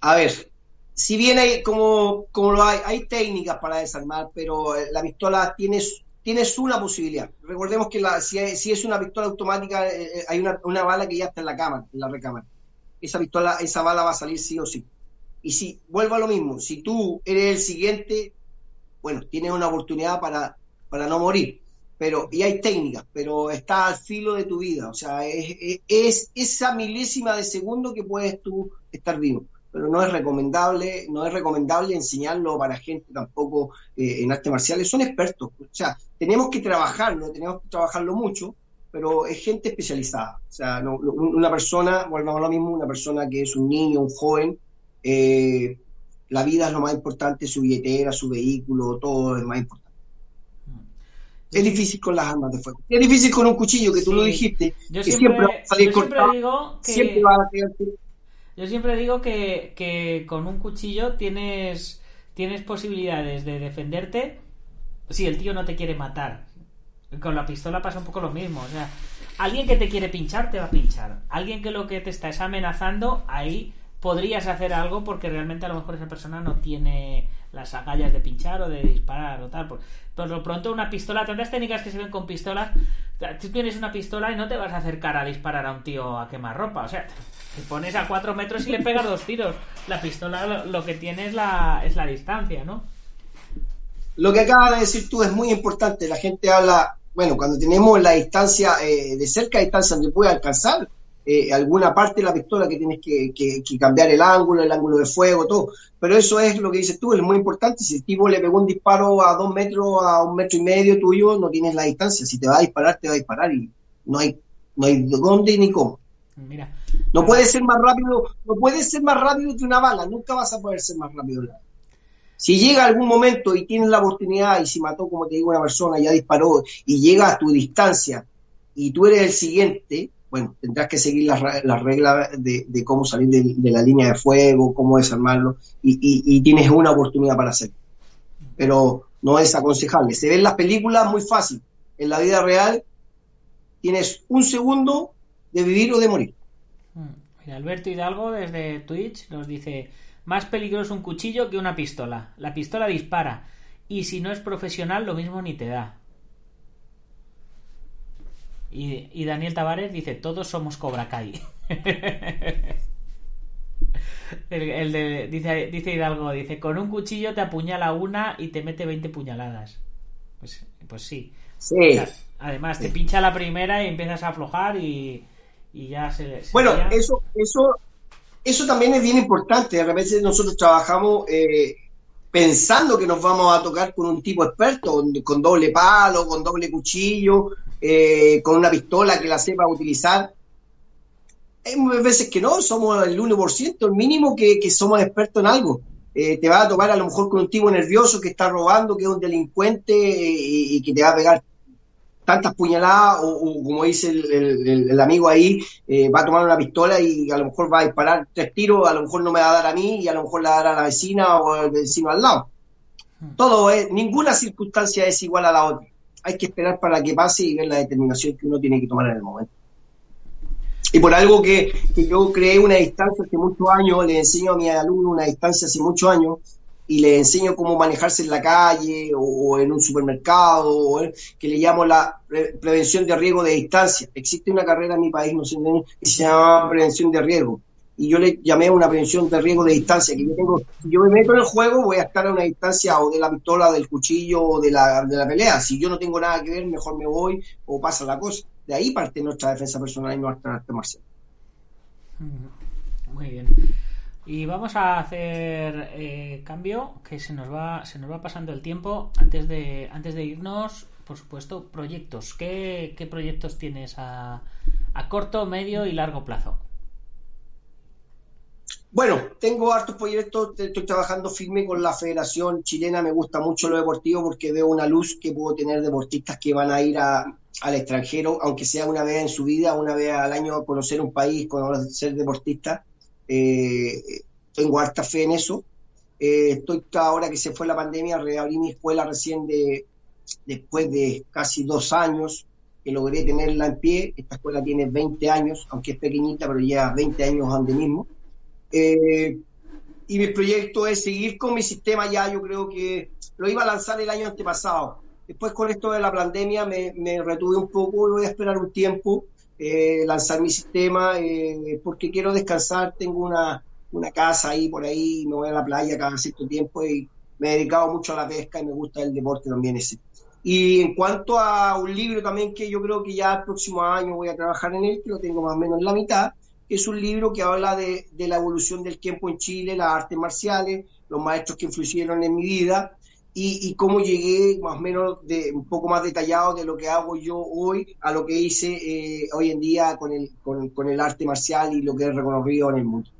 A ver, si bien hay como, como lo hay, hay técnicas para desarmar, pero la pistola tiene tienes una posibilidad. Recordemos que la, si, es una pistola automática, eh, eh, hay una, bala que ya está en la cámara, en la recámara. Esa pistola, esa bala va a salir sí o sí. Y si, vuelvo a lo mismo, si tú eres el siguiente, bueno, tienes una oportunidad para, para no morir. Pero, y hay técnicas, pero está al filo de tu vida. O sea, es, es esa milésima de segundo que puedes tú estar vivo pero no es recomendable, no es recomendable enseñarlo para gente tampoco eh, en artes marciales, son expertos, o sea, tenemos que trabajarlo, tenemos que trabajarlo mucho, pero es gente especializada, o sea, una persona, volvamos a lo mismo, una persona que es un niño, un joven, eh, la vida es lo más importante, su billetera, su vehículo, todo es más importante. Es difícil con las armas de fuego. Es difícil con un cuchillo, que tú lo dijiste. Yo siempre, digo que... Siempre va a yo siempre digo que, con un cuchillo tienes, tienes posibilidades de defenderte si el tío no te quiere matar. Con la pistola pasa un poco lo mismo. O sea, alguien que te quiere pinchar te va a pinchar. Alguien que lo que te está es amenazando, ahí podrías hacer algo porque realmente a lo mejor esa persona no tiene las agallas de pinchar o de disparar o tal. Por, por lo pronto una pistola, tantas técnicas que se ven con pistolas, tú tienes una pistola y no te vas a acercar a disparar a un tío a quemar ropa. O sea, te pones a cuatro metros y le pegas dos tiros. La pistola lo, que tiene es la, es la distancia, ¿no? Lo que acabas de decir tú es muy importante. La gente habla, bueno, cuando tenemos la distancia eh, de cerca distancia donde puede alcanzar, eh, alguna parte de la pistola que tienes que, cambiar el ángulo, el ángulo de fuego, todo. Pero eso es lo que dices tú, es muy importante. Si el tipo le pegó un disparo a dos metros, a un metro y medio tuyo, no tienes la distancia. Si te va a disparar, te va a disparar y no hay, no hay dónde ni cómo. Mira. No puede ser más rápido, no puede ser más rápido que una bala, nunca vas a poder ser más rápido. Si llega algún momento y tienes la oportunidad y si mató, como te digo, una persona, ya disparó y llega a tu distancia y tú eres el siguiente, bueno, tendrás que seguir las, reglas de, cómo salir de, la línea de fuego, cómo desarmarlo, y, tienes una oportunidad para hacerlo. Pero no es aconsejable. Se ven las películas muy fácil. En la vida real tienes un segundo de vivir o de morir. Mm. Alberto Hidalgo desde Twitch nos dice, más peligroso un cuchillo que una pistola. La pistola dispara. Y si no es profesional, lo mismo ni te da. Y, Daniel Tavares dice, todos somos Cobra Kai. el, de, dice, dice Hidalgo, dice, con un cuchillo te apuñala una y te mete 20 puñaladas. Pues, pues sí. Sí. además, te pincha la primera y empiezas a aflojar y, ya se... bueno, eso, eso, eso también es bien importante. A veces nosotros trabajamos... Eh, pensando que nos vamos a tocar con un tipo experto, con doble palo, con doble cuchillo, eh, con una pistola que la sepa utilizar. Hay veces que no, somos el 1%, el mínimo que, somos expertos en algo. Eh, te va a tocar a lo mejor con un tipo nervioso que está robando, que es un delincuente eh, y, que te va a pegar tantas puñaladas o, como dice el, amigo ahí, va a tomar una pistola y a lo mejor va a disparar tres tiros, a lo mejor no me va a dar a mí y a lo mejor le va a la vecina o al vecino al lado. Hmm. Todo es, ninguna circunstancia es igual a la otra hay que esperar para que pase y ver la determinación que uno tiene que tomar en el momento. Y por algo que, yo creé una distancia hace muchos años, le enseño a mi alumno una distancia hace muchos años y le enseño cómo manejarse en la calle o, en un supermercado, que le llamo la prevención de riesgo de distancia. Existe una carrera en mi país, no sé, que se llama prevención de riesgo. y yo le llamé una prevención de riesgo de distancia, que yo tengo, si yo me meto en el juego, voy a estar a una distancia o de la pistola, del cuchillo o de la, de la pelea. Si yo no tengo nada que ver, mejor me voy o pasa la cosa. De ahí parte nuestra defensa personal y nuestra arte marcial. Muy bien. Y vamos a hacer eh, cambio, que se nos va, se nos va pasando el tiempo. Antes de, antes de irnos, por supuesto, proyectos. ¿Qué, qué proyectos tienes a, a corto, medio y largo plazo? Bueno, tengo hartos proyectos, estoy trabajando firme con la Federación Chilena, me gusta mucho lo deportivo porque veo una luz que puedo tener deportistas que van a ir al extranjero, aunque sea una vez en su vida, una vez al año a conocer un país, conocer deportistas. Eh, tengo harta fe en eso. Eh, estoy ahora que se fue la pandemia, reabrí mi escuela recién de, después de casi dos años que logré tenerla en pie. Esta escuela tiene 20 años, aunque es pequeñita, pero lleva 20 años donde mismo. Eh, y mi proyecto es seguir con mi sistema ya, yo creo que lo iba a lanzar el año antepasado. Después con esto de la pandemia me, retuve un poco, voy a esperar un tiempo, eh, lanzar mi sistema, eh, porque quiero descansar, tengo una, una casa ahí por ahí, me voy a la playa cada cierto tiempo y me he dedicado mucho a la pesca y me gusta el deporte también ese. Y en cuanto a un libro también que yo creo que ya el próximo año voy a trabajar en él, que lo tengo más o menos en la mitad, es un libro que habla de, la evolución del tiempo en Chile, las artes marciales, los maestros que influyeron en mi vida y, cómo llegué más o menos de, un poco más detallado de lo que hago yo hoy a lo que hice eh, hoy en día con el, con, el arte marcial y lo que he reconocido en el mundo.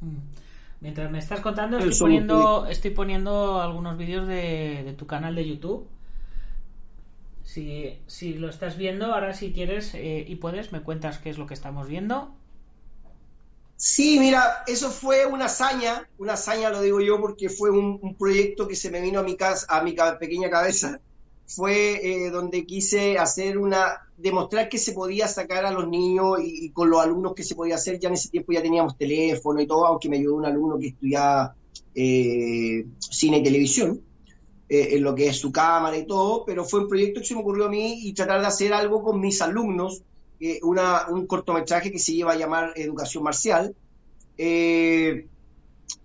Mm. Mientras me estás contando, estoy poniendo, estoy poniendo algunos vídeos de, tu canal de YouTube. Si, si, lo estás viendo, ahora si quieres eh, y puedes, me cuentas qué es lo que estamos viendo. Sí, mira, eso fue una hazaña, una hazaña lo digo yo porque fue un, proyecto que se me vino a mi casa, a mi pequeña cabeza. Fue eh, donde quise hacer una, demostrar que se podía sacar a los niños y, con los alumnos que se podía hacer. Ya en ese tiempo ya teníamos teléfono y todo, aunque me ayudó un alumno que estudiaba eh, cine y televisión, eh, en lo que es su cámara y todo, pero fue un proyecto que se me ocurrió a mí y tratar de hacer algo con mis alumnos eh, un cortometraje que se iba a llamar Educación Marcial. Eh,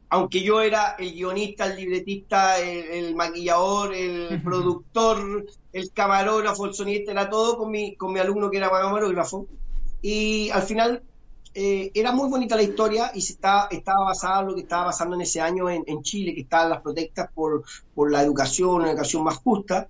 aunque yo era el guionista, el libretista, el, maquillador, el productor, el camarógrafo, el sonista, era todo con mi, con mi alumno que era camarógrafo. Y al final eh, era muy bonita la historia y se estaba, estaba basada en lo que estaba pasando en ese año en, en Chile, que estaban las protestas por, por la educación, una educación más justa.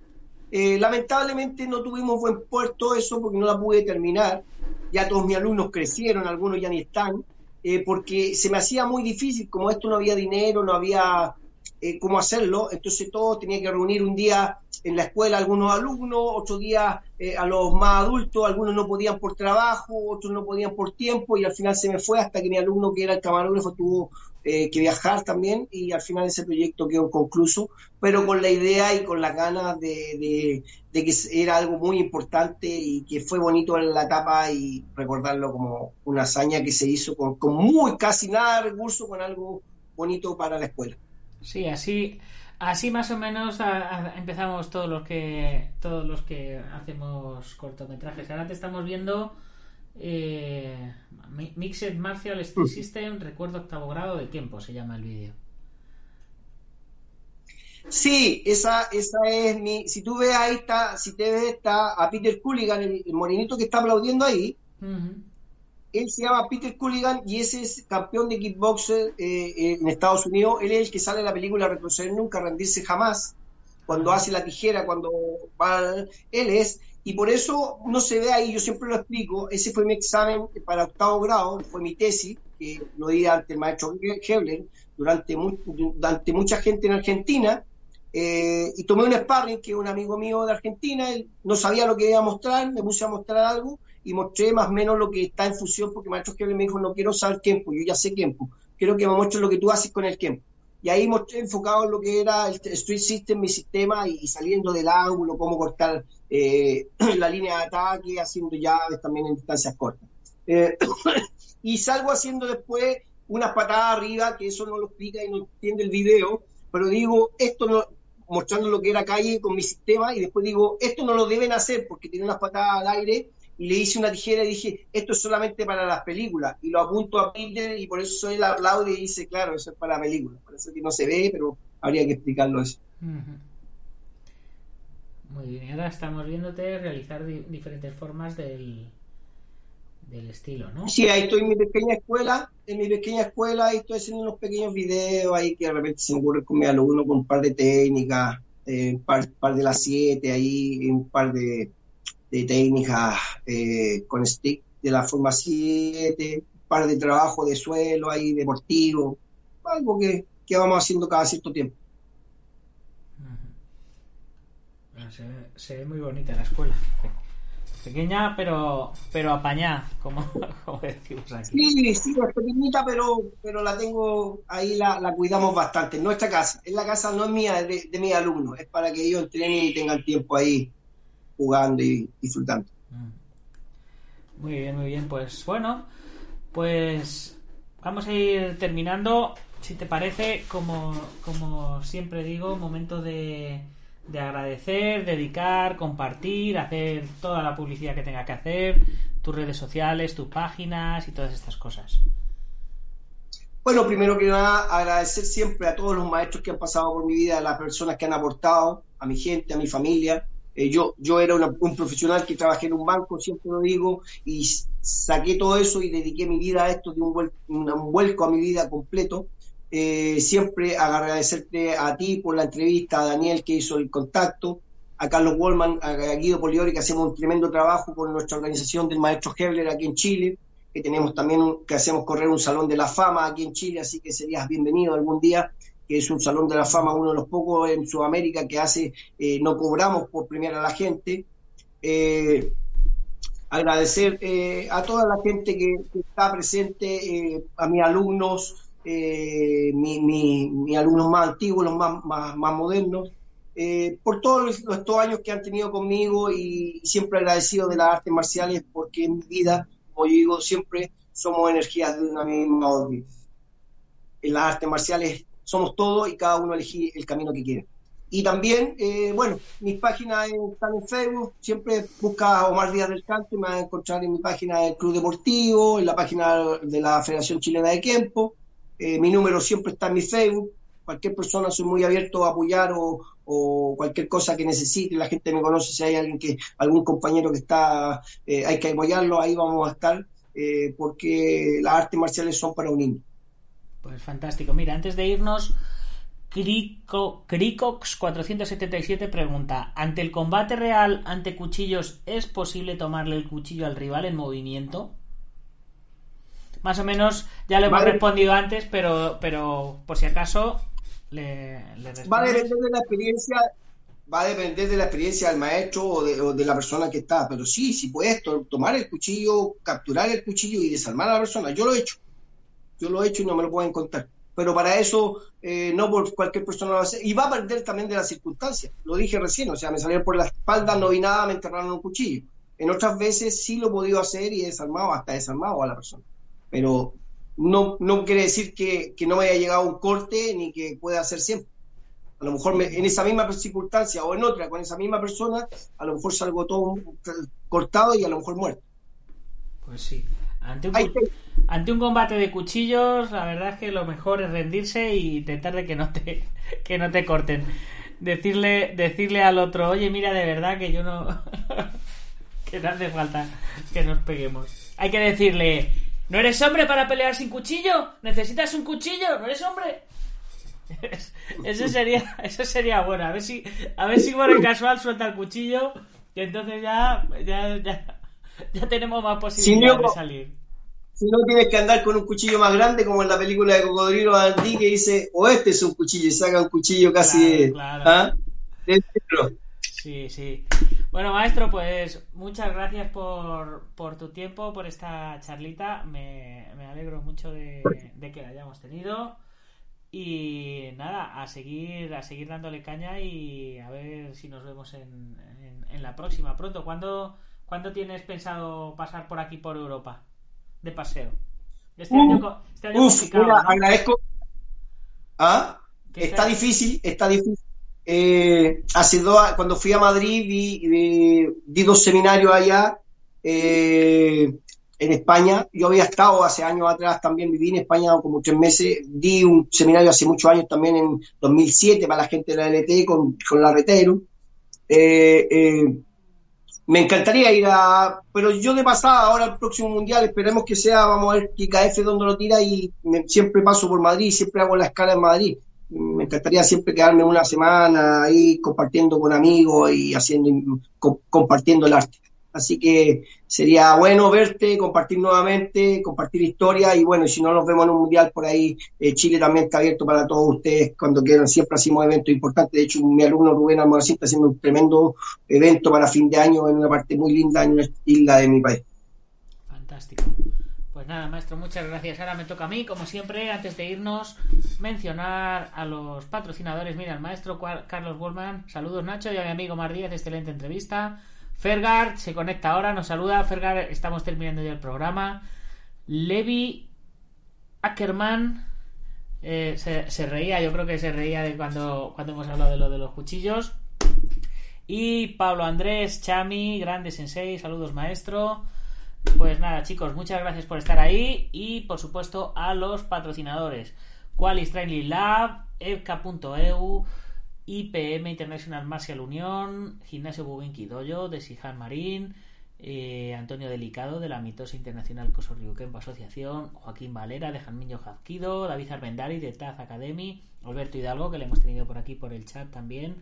Eh, lamentablemente no tuvimos buen puerto eso porque no la pude terminar. Ya todos mis alumnos crecieron, algunos ya ni están, eh, porque se me hacía muy difícil, como esto no había dinero, no había eh, cómo hacerlo, entonces todos tenía que reunir un día en la escuela algunos alumnos, otro día a los más adultos, algunos no podían por trabajo, otros no podían por tiempo y al final se me fue hasta que mi alumno que era el camarógrafo tuvo eh, que viajar también y al final ese proyecto quedó concluso, pero con la idea y con la ganas de, que era algo muy importante y que fue bonito en la etapa y recordarlo como una hazaña que se hizo con, muy casi nada de recursos, con algo bonito para la escuela. Sí, así, así más o menos empezamos todos los que todos los que hacemos cortometrajes. Ahora te estamos viendo eh, Mixed Martial Street System, recuerdo octavo grado de tiempo, se llama el vídeo. Sí, esa, esa es mi. Si tú ves ahí, está, si te ves, está a Peter Culligan, el, morenito que está aplaudiendo ahí. Él se llama Peter Culligan y ese es campeón de kickboxer eh, en Estados Unidos. Él es el que sale en la película Retroceder Nunca, Rendirse Jamás. Cuando hace la tijera, cuando va. Él es y por eso no se ve ahí, yo siempre lo explico, ese fue mi examen para octavo grado, fue mi tesis, que lo di ante el maestro Hebler, durante, durante mucha gente en Argentina, eh, y tomé un sparring que un amigo mío de Argentina, él no sabía lo que iba a mostrar, me puse a mostrar algo y mostré más o menos lo que está en fusión, porque maestro Hebler me dijo, no quiero saber tiempo, yo ya sé tiempo, quiero que me muestres lo que tú haces con el tiempo. Y ahí mostré enfocado en lo que era el Street System, mi sistema, y, saliendo del ángulo, cómo cortar eh, la línea de ataque, haciendo llaves también en distancias cortas. Eh, y salgo haciendo después unas patadas arriba, que eso no lo explica y no entiende el video, pero digo, esto no, mostrando lo que era calle con mi sistema, y después digo, esto no lo deben hacer porque tiene unas patadas al aire, y le hice una tijera y dije, esto es solamente para las películas. Y lo apunto a Peter y por eso soy la aplaude y dice, claro, eso es para la película. Por eso que no se ve, pero habría que explicarlo eso. Muy bien, ahora estamos viéndote realizar di- diferentes formas del, del estilo, ¿no? Sí, ahí estoy en mi pequeña escuela, en mi pequeña escuela, ahí estoy haciendo unos pequeños videos ahí que de repente se me ocurre con mi alumno con un par de técnicas, eh, un par, par de las siete ahí, un par de, de técnicas eh, con stick de la forma 7, un par de trabajo de suelo ahí deportivo, algo que, que vamos haciendo cada cierto tiempo. Se, ve- se ve muy bonita la escuela. Pequeña, pero pero apañada, como, como decimos aquí. Sí, sí, es pequeñita, pero, pero la tengo ahí, la, la cuidamos bastante. En nuestra casa, es la casa no es mía, es de, de mis alumnos, es para que ellos entrenen y tengan tiempo ahí jugando y disfrutando. Mm. Muy bien, muy bien. Pues bueno, pues vamos a ir terminando. Si te parece, como, como siempre digo, momento de, de agradecer, dedicar, compartir, hacer toda la publicidad que tenga que hacer, tus redes sociales, tus páginas y todas estas cosas. Bueno, primero que nada, agradecer siempre a todos los maestros que han pasado por mi vida, a las personas que han aportado, a mi gente, a mi familia. Eh, yo, yo era una- un profesional que trabajé en un banco, siempre lo digo, y saqué todo eso y dediqué mi vida a esto, de un, un vuelco a mi vida completo. Eh, siempre agradecerte a ti por la entrevista, a Daniel que hizo el contacto, a Carlos Wallman, a Guido Poliori que hacemos un tremendo trabajo con nuestra organización del maestro Hebler aquí en Chile que tenemos también un- que hacemos correr un salón de la fama aquí en Chile, así que serías bienvenido algún día, que es un salón de la fama, uno de los pocos en Sudamérica que hace, eh, no cobramos por premiar a la gente. Eh, agradecer a toda la gente que, está presente, a mis alumnos, eh, mi- mi- mis alumnos más antiguos, los más, más, más modernos, eh, por todos los- estos años que han tenido conmigo y siempre agradecido de las artes marciales porque en mi vida, como yo digo, siempre somos energías de una misma órbita. En las artes marciales somos todos y cada uno elige el camino que quiere. Y también, eh, bueno, mis páginas están en Facebook, siempre busca Omar Díaz del Canto y me vas a encontrar en mi página del Club Deportivo, en la página de la Federación Chilena de Tiempo. Eh, mi número siempre está en mi Facebook. Cualquier persona soy muy abierto a apoyar o, cualquier cosa que necesite. La gente me conoce, si hay alguien que, algún compañero que está, eh, hay que apoyarlo, ahí vamos a estar, eh, porque las artes marciales son para unirnos. Pues fantástico. Mira, antes de irnos, Crico, Cricox477 pregunta: ¿Ante el combate real ante cuchillos es posible tomarle el cuchillo al rival en movimiento? Más o menos ya lo hemos Vale. respondido antes, pero, pero por si acaso le, le Va a depender de la experiencia, va a depender de la experiencia del maestro o de, o de la persona que está, pero sí, si puedes to- tomar el cuchillo, capturar el cuchillo y desarmar a la persona. Yo lo he hecho, yo lo he hecho y no me lo pueden contar. Pero para eso, eh, no por cualquier persona lo va a hacer. Y va a perder también de las circunstancias. Lo dije recién, o sea, me salieron por la espalda, no vi nada, me enterraron un cuchillo. En otras veces sí lo he podido hacer y he desarmado, hasta desarmado a la persona. Pero no, no quiere decir que, que no me haya llegado un corte ni que pueda hacer siempre. A lo mejor me- en esa misma circunstancia o en otra con esa misma persona, a lo mejor salgo todo cortado y a lo mejor muerto. Pues sí. Ante un, ante combate de cuchillos, la verdad es que lo mejor es rendirse y intentar de que no te, que no te corten. Decirle, decirle al otro, oye, mira, de verdad que yo no. que no hace falta que nos peguemos. Hay que decirle, ¿no eres hombre para pelear sin cuchillo? ¿Necesitas un cuchillo? ¿No eres hombre? Eso sería, eso sería bueno. A ver si, a ver si por el casual suelta el cuchillo y entonces ya, ya, ya, ya tenemos más posibilidades no- de salir. Si no tienes que andar con un cuchillo más grande, como en la película de Cocodrilo Andí, que dice, o este es un cuchillo, y saca un cuchillo casi Claro, claro. ¿ah? de dentro. Sí, sí. Bueno, maestro, pues muchas gracias por, por tu tiempo, por esta charlita. Me, me alegro mucho de, de que la hayamos tenido. Y nada, a seguir, a seguir dándole caña y a ver si nos vemos en, en- en la próxima pronto. ¿Cuándo, ¿Cuándo tienes pensado pasar por aquí por Europa? De paseo. Este año, este año Uf, complicado, mira, ¿no? agradezco. ¿Ah? ¿Qué Está tal? difícil, está difícil. Eh, hace dos, cuando fui a Madrid, vi, vi- dos seminarios allá eh, en España. Yo había estado hace años atrás, también viví en España como tres meses, di un seminario hace muchos años también en 2007 para la gente de la LT con, con la Retero. Eh, eh, me encantaría ir a, pero yo de pasada, ahora el próximo mundial, esperemos que sea, vamos a ver KF donde lo tira y siempre paso por Madrid, siempre hago la escala en Madrid. Me encantaría siempre quedarme una semana ahí compartiendo con amigos y haciendo, compartiendo el arte. Así que sería bueno verte, compartir nuevamente, compartir historia y bueno, si no nos vemos en un mundial por ahí, eh, Chile también está abierto para todos ustedes cuando quieran. Siempre hacemos eventos importantes. De hecho, mi alumno Rubén Almoracín está haciendo un tremendo evento para fin de año en una parte muy linda en una isla de mi país. Fantástico. Pues nada, maestro, muchas gracias. Ahora me toca a mí, como siempre, antes de irnos, mencionar a los patrocinadores. Mira, el maestro Carlos Goldman. Saludos, Nacho, y a mi amigo Mar Díaz, excelente entrevista. Fergard se conecta ahora, nos saluda. Fergard, estamos terminando ya el programa. Levi Ackerman eh, se, reía, yo creo que se reía de cuando, cuando hemos hablado de lo de los cuchillos. Y Pablo Andrés, Chami, grande sensei, saludos maestro. Pues nada, chicos, muchas gracias por estar ahí y por supuesto a los patrocinadores. Qualis Training Lab, evca.eu, IPM International Martial Unión, Gimnasio Bubinki Doyo de Sihan Marín, eh, Antonio Delicado de la Mitosa Internacional Coso Ryukenpo Asociación, Joaquín Valera de Janmiño Jazquido, David Armendari de Taz Academy, Alberto Hidalgo que le hemos tenido por aquí por el chat también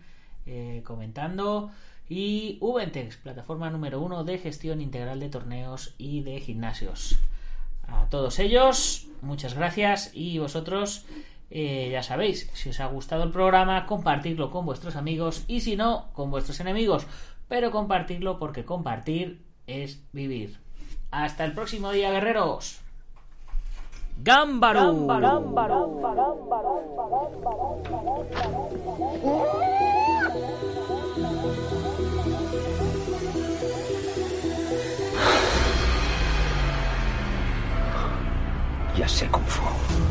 eh, comentando y Ubentex, plataforma número uno de gestión integral de torneos y de gimnasios. A todos ellos, muchas gracias y vosotros eh, ya sabéis, si os ha gustado el programa, compartirlo con vuestros amigos y si no, con vuestros enemigos. Pero compartirlo porque compartir es vivir. Hasta el próximo día, guerreros. ¡Gámbaro! Ya sé cómo fue.